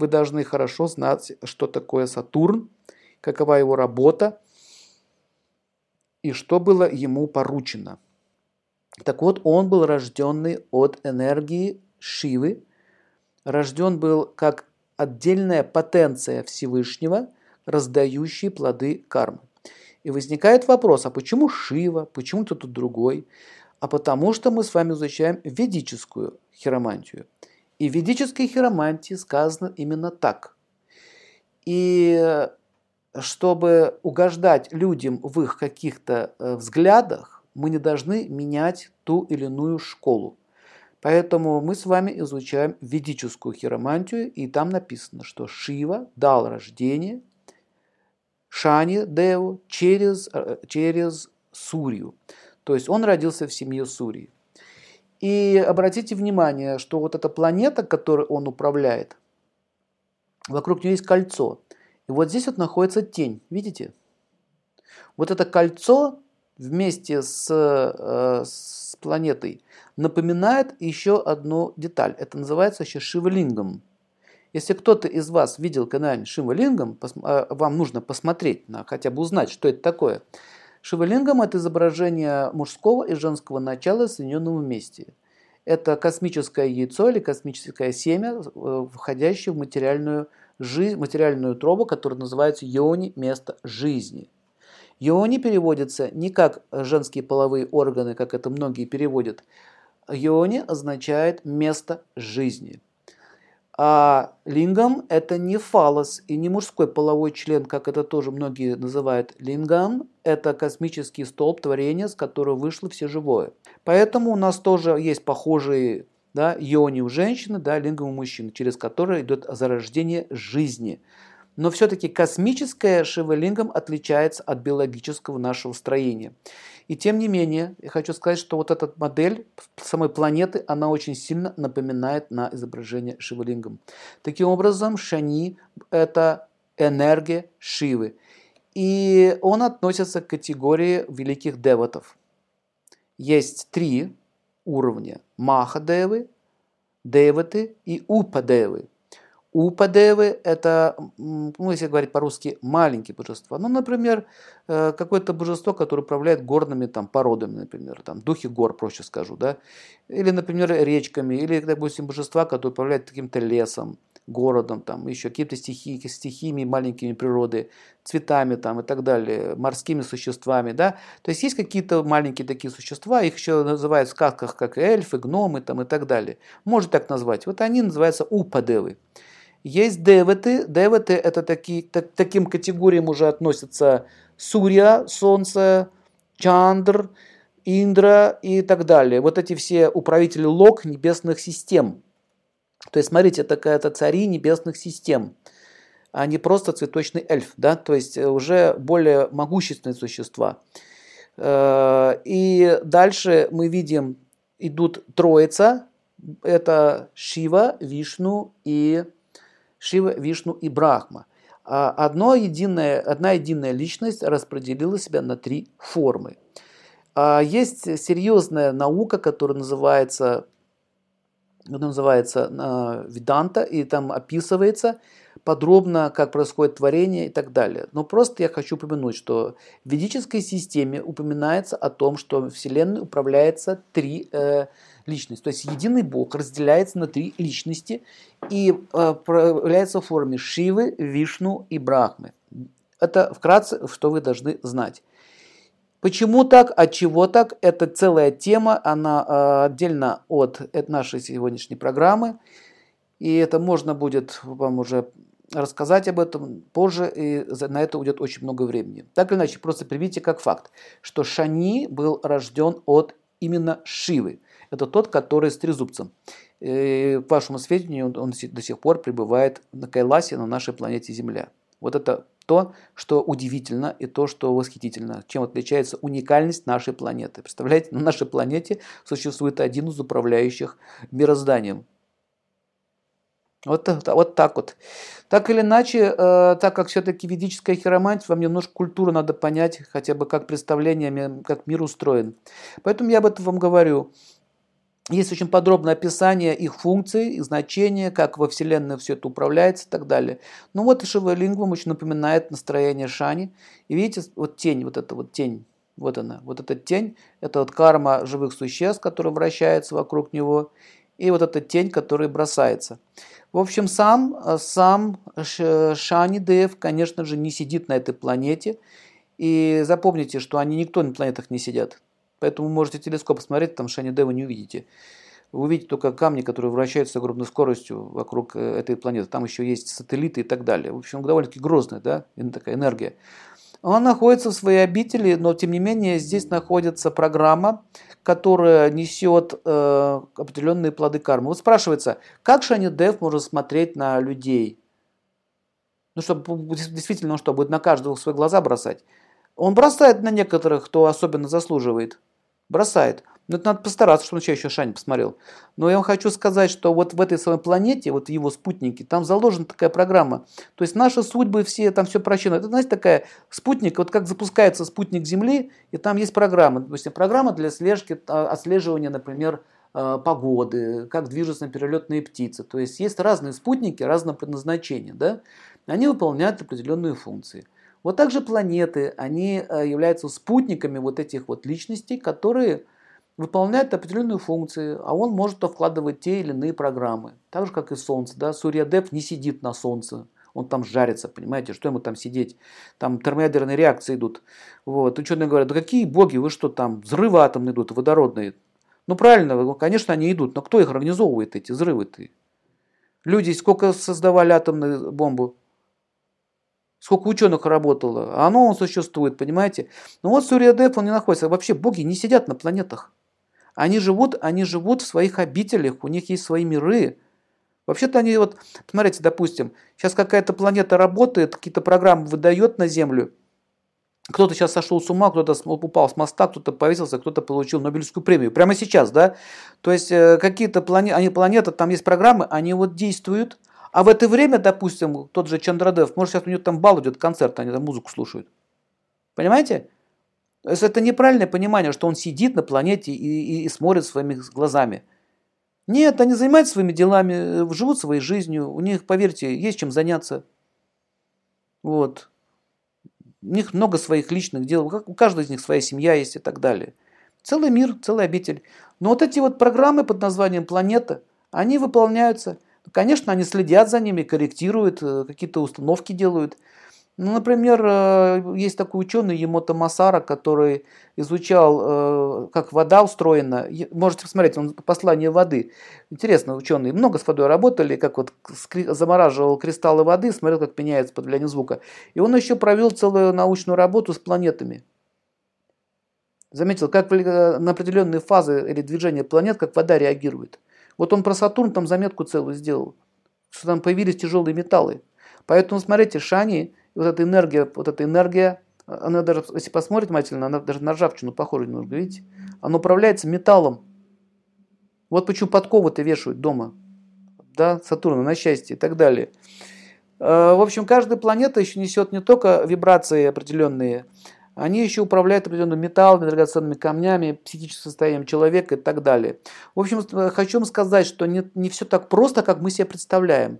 вы должны хорошо знать, что такое Сатурн, какова его работа и что было ему поручено. Так вот, он был рожденный от энергии Шивы, рожден был как отдельная потенция Всевышнего, раздающий плоды кармы. И возникает вопрос, а почему Шива, почему кто-то другой? А потому что мы с вами изучаем ведическую хиромантию. И в ведической хиромантии сказано именно так. И чтобы угождать людям в их каких-то э, взглядах, мы не должны менять ту или иную школу. Поэтому мы с вами изучаем ведическую хиромантию, и там написано, что Шива дал рождение Шани Деву через, э, через Сурью. То есть он родился в семье Сурии. И обратите внимание, что вот эта планета, которой он управляет, вокруг нее есть кольцо. И вот здесь вот находится тень, видите? Вот это кольцо вместе с, э, с планетой напоминает еще одну деталь. Это называется еще шивалингом. Если кто-то из вас видел когда-нибудь шивалингом, э, вам нужно посмотреть, на, хотя бы узнать, что это такое. Шивалингом – это изображение мужского и женского начала в соединенном вместе. Это космическое яйцо или космическое семя, э, входящее в материальную, жизнь, материальную тробу, которая называется йони – место жизни – Йони переводится не как женские половые органы, как это многие переводят. Йони означает место жизни. А лингам – это не фалос и не мужской половой член, как это тоже многие называют лингам. Это космический столб творения, с которого вышло все живое. Поэтому у нас тоже есть похожие да, йони у женщины, да, лингам у мужчин, через которые идет зарождение жизни – но все-таки космическое шивалингам отличается от биологического нашего строения. И тем не менее, я хочу сказать, что вот эта модель самой планеты, она очень сильно напоминает на изображение шивалингам. Таким образом, Шани – это энергия Шивы. И он относится к категории великих деватов. Есть три уровня – Махадевы, Деваты и Упадевы – Упадевы – это, ну, если говорить по-русски, маленькие божества. Ну, например, э, какое-то божество, которое управляет горными там, породами, например, там, духи гор, проще скажу, да? Или, например, речками, или, допустим, божества, которые управляют каким-то лесом, городом, там, еще какими-то стихи, стихиями маленькими природы, цветами там, и так далее, морскими существами. Да? То есть есть какие-то маленькие такие существа, их еще называют в сказках как эльфы, гномы там, и так далее. Можно так назвать. Вот они называются упадевы. Есть деваты. Деваты это такие, так, таким категориям уже относятся Сурья, Солнце, Чандр, Индра и так далее. Вот эти все управители лог небесных систем. То есть, смотрите, это какая-то цари небесных систем, а не просто цветочный эльф, да, то есть уже более могущественные существа. Э, и дальше мы видим, идут троица, это Шива, Вишну и Шива, Вишну и Брахма. А одно единое, одна единая личность распределила себя на три формы. А есть серьезная наука, которая называется, называется а, Веданта, и там описывается подробно, как происходит творение и так далее. Но просто я хочу упомянуть, что в ведической системе упоминается о том, что Вселенной управляется три э, личность. То есть единый Бог разделяется на три личности и э, проявляется в форме Шивы, Вишну и Брахмы. Это вкратце, что вы должны знать. Почему так, от чего так, это целая тема, она э, отдельно от, от нашей сегодняшней программы. И это можно будет вам уже рассказать об этом позже, и на это уйдет очень много времени. Так или иначе, просто примите как факт, что Шани был рожден от именно Шивы это тот, который с трезубцем. И, к вашему сведению, он, он до сих пор пребывает на Кайласе, на нашей планете Земля. Вот это то, что удивительно и то, что восхитительно, чем отличается уникальность нашей планеты. Представляете, на нашей планете существует один из управляющих мирозданием. Вот, вот так вот. Так или иначе, э, так как все-таки ведическая хиромантия, вам немножко культуру надо понять, хотя бы как представление, как мир устроен. Поэтому я об этом вам говорю. есть очень подробное описание их функций, их значения, как во Вселенной все это управляется и так далее. Ну вот Шивалингвам очень напоминает настроение Шани. И видите, вот тень, вот эта вот тень, вот она, вот эта тень, это вот карма живых существ, которая вращается вокруг него, и вот эта тень, которая бросается. В общем, сам, сам Шани Дев, конечно же, не сидит на этой планете. И запомните, что они никто на планетах не сидят. Поэтому можете телескоп посмотреть, там Шани Д вы не увидите. Вы увидите только камни, которые вращаются с огромной скоростью вокруг э, этой планеты. Там еще есть сателлиты и так далее. В общем, довольно-таки грозная да, такая энергия. Он находится в своей обители, но тем не менее здесь находится программа, которая несет э, определенные плоды кармы. Вот спрашивается, как Шани Дев может смотреть на людей? Ну, чтобы действительно, что, будет на каждого свои глаза бросать? Он бросает на некоторых, кто особенно заслуживает бросает. Но это надо постараться, чтобы он чаще Шань посмотрел. Но я вам хочу сказать, что вот в этой своей планете, вот его спутники, там заложена такая программа. То есть наши судьбы все, там все прощено. Это, знаете, такая спутник, вот как запускается спутник Земли, и там есть программа. Допустим, программа для слежки, а, отслеживания, например, а, погоды, как движутся перелетные птицы. То есть есть разные спутники разного предназначения. Да? Они выполняют определенные функции. Вот также планеты, они э, являются спутниками вот этих вот личностей, которые выполняют определенную функцию, а он может вкладывать те или иные программы. Так же, как и Солнце. Да? Сурьядеп не сидит на Солнце, он там жарится, понимаете, что ему там сидеть. Там термоядерные реакции идут. Вот. Ученые говорят, да какие боги, вы что там, взрывы атомные идут, водородные. Ну правильно, конечно, они идут, но кто их организовывает, эти взрывы-то? Люди сколько создавали атомную бомбу? Сколько ученых работало, а оно он существует, понимаете? Ну вот Сурьядев, он не находится. Вообще боги не сидят на планетах. Они живут, они живут в своих обителях, у них есть свои миры. Вообще-то они вот, смотрите, допустим, сейчас какая-то планета работает, какие-то программы выдает на Землю. Кто-то сейчас сошел с ума, кто-то упал с моста, кто-то повесился, кто-то получил Нобелевскую премию. Прямо сейчас, да? То есть э, какие-то планеты, они планеты, там есть программы, они вот действуют, а в это время, допустим, тот же Чандрадев, может сейчас у него там бал идет, концерт, они там музыку слушают. Понимаете? То есть это неправильное понимание, что он сидит на планете и, и, и смотрит своими глазами. Нет, они занимаются своими делами, э, живут своей жизнью, у них, поверьте, есть чем заняться. Вот. У них много своих личных дел, у каждого из них своя семья есть и так далее. Целый мир, целый обитель. Но вот эти вот программы под названием «Планета», они выполняются – Конечно, они следят за ними, корректируют, э, какие-то установки делают. Ну, например, э, есть такой ученый Емото Масара, который изучал, э, как вода устроена. Можете посмотреть, он послание воды. Интересно, ученые много с водой работали, как вот замораживал кристаллы воды, смотрел, как меняется под влиянием звука. И он еще провел целую научную работу с планетами. Заметил, как на определенные фазы или движения планет, как вода реагирует. Вот он про Сатурн там заметку целую сделал, что там появились тяжелые металлы. Поэтому смотрите, Шани, вот эта энергия, вот эта энергия, она даже, если посмотреть внимательно, она даже на ржавчину похожа немного, видите? Она управляется металлом. Вот почему подковы-то вешают дома. Да, Сатурна на счастье и так далее. Э, в общем, каждая планета еще несет не только вибрации определенные, они еще управляют определенными металлами, драгоценными камнями, психическим состоянием человека и так далее. В общем, хочу вам сказать, что не, не все так просто, как мы себе представляем.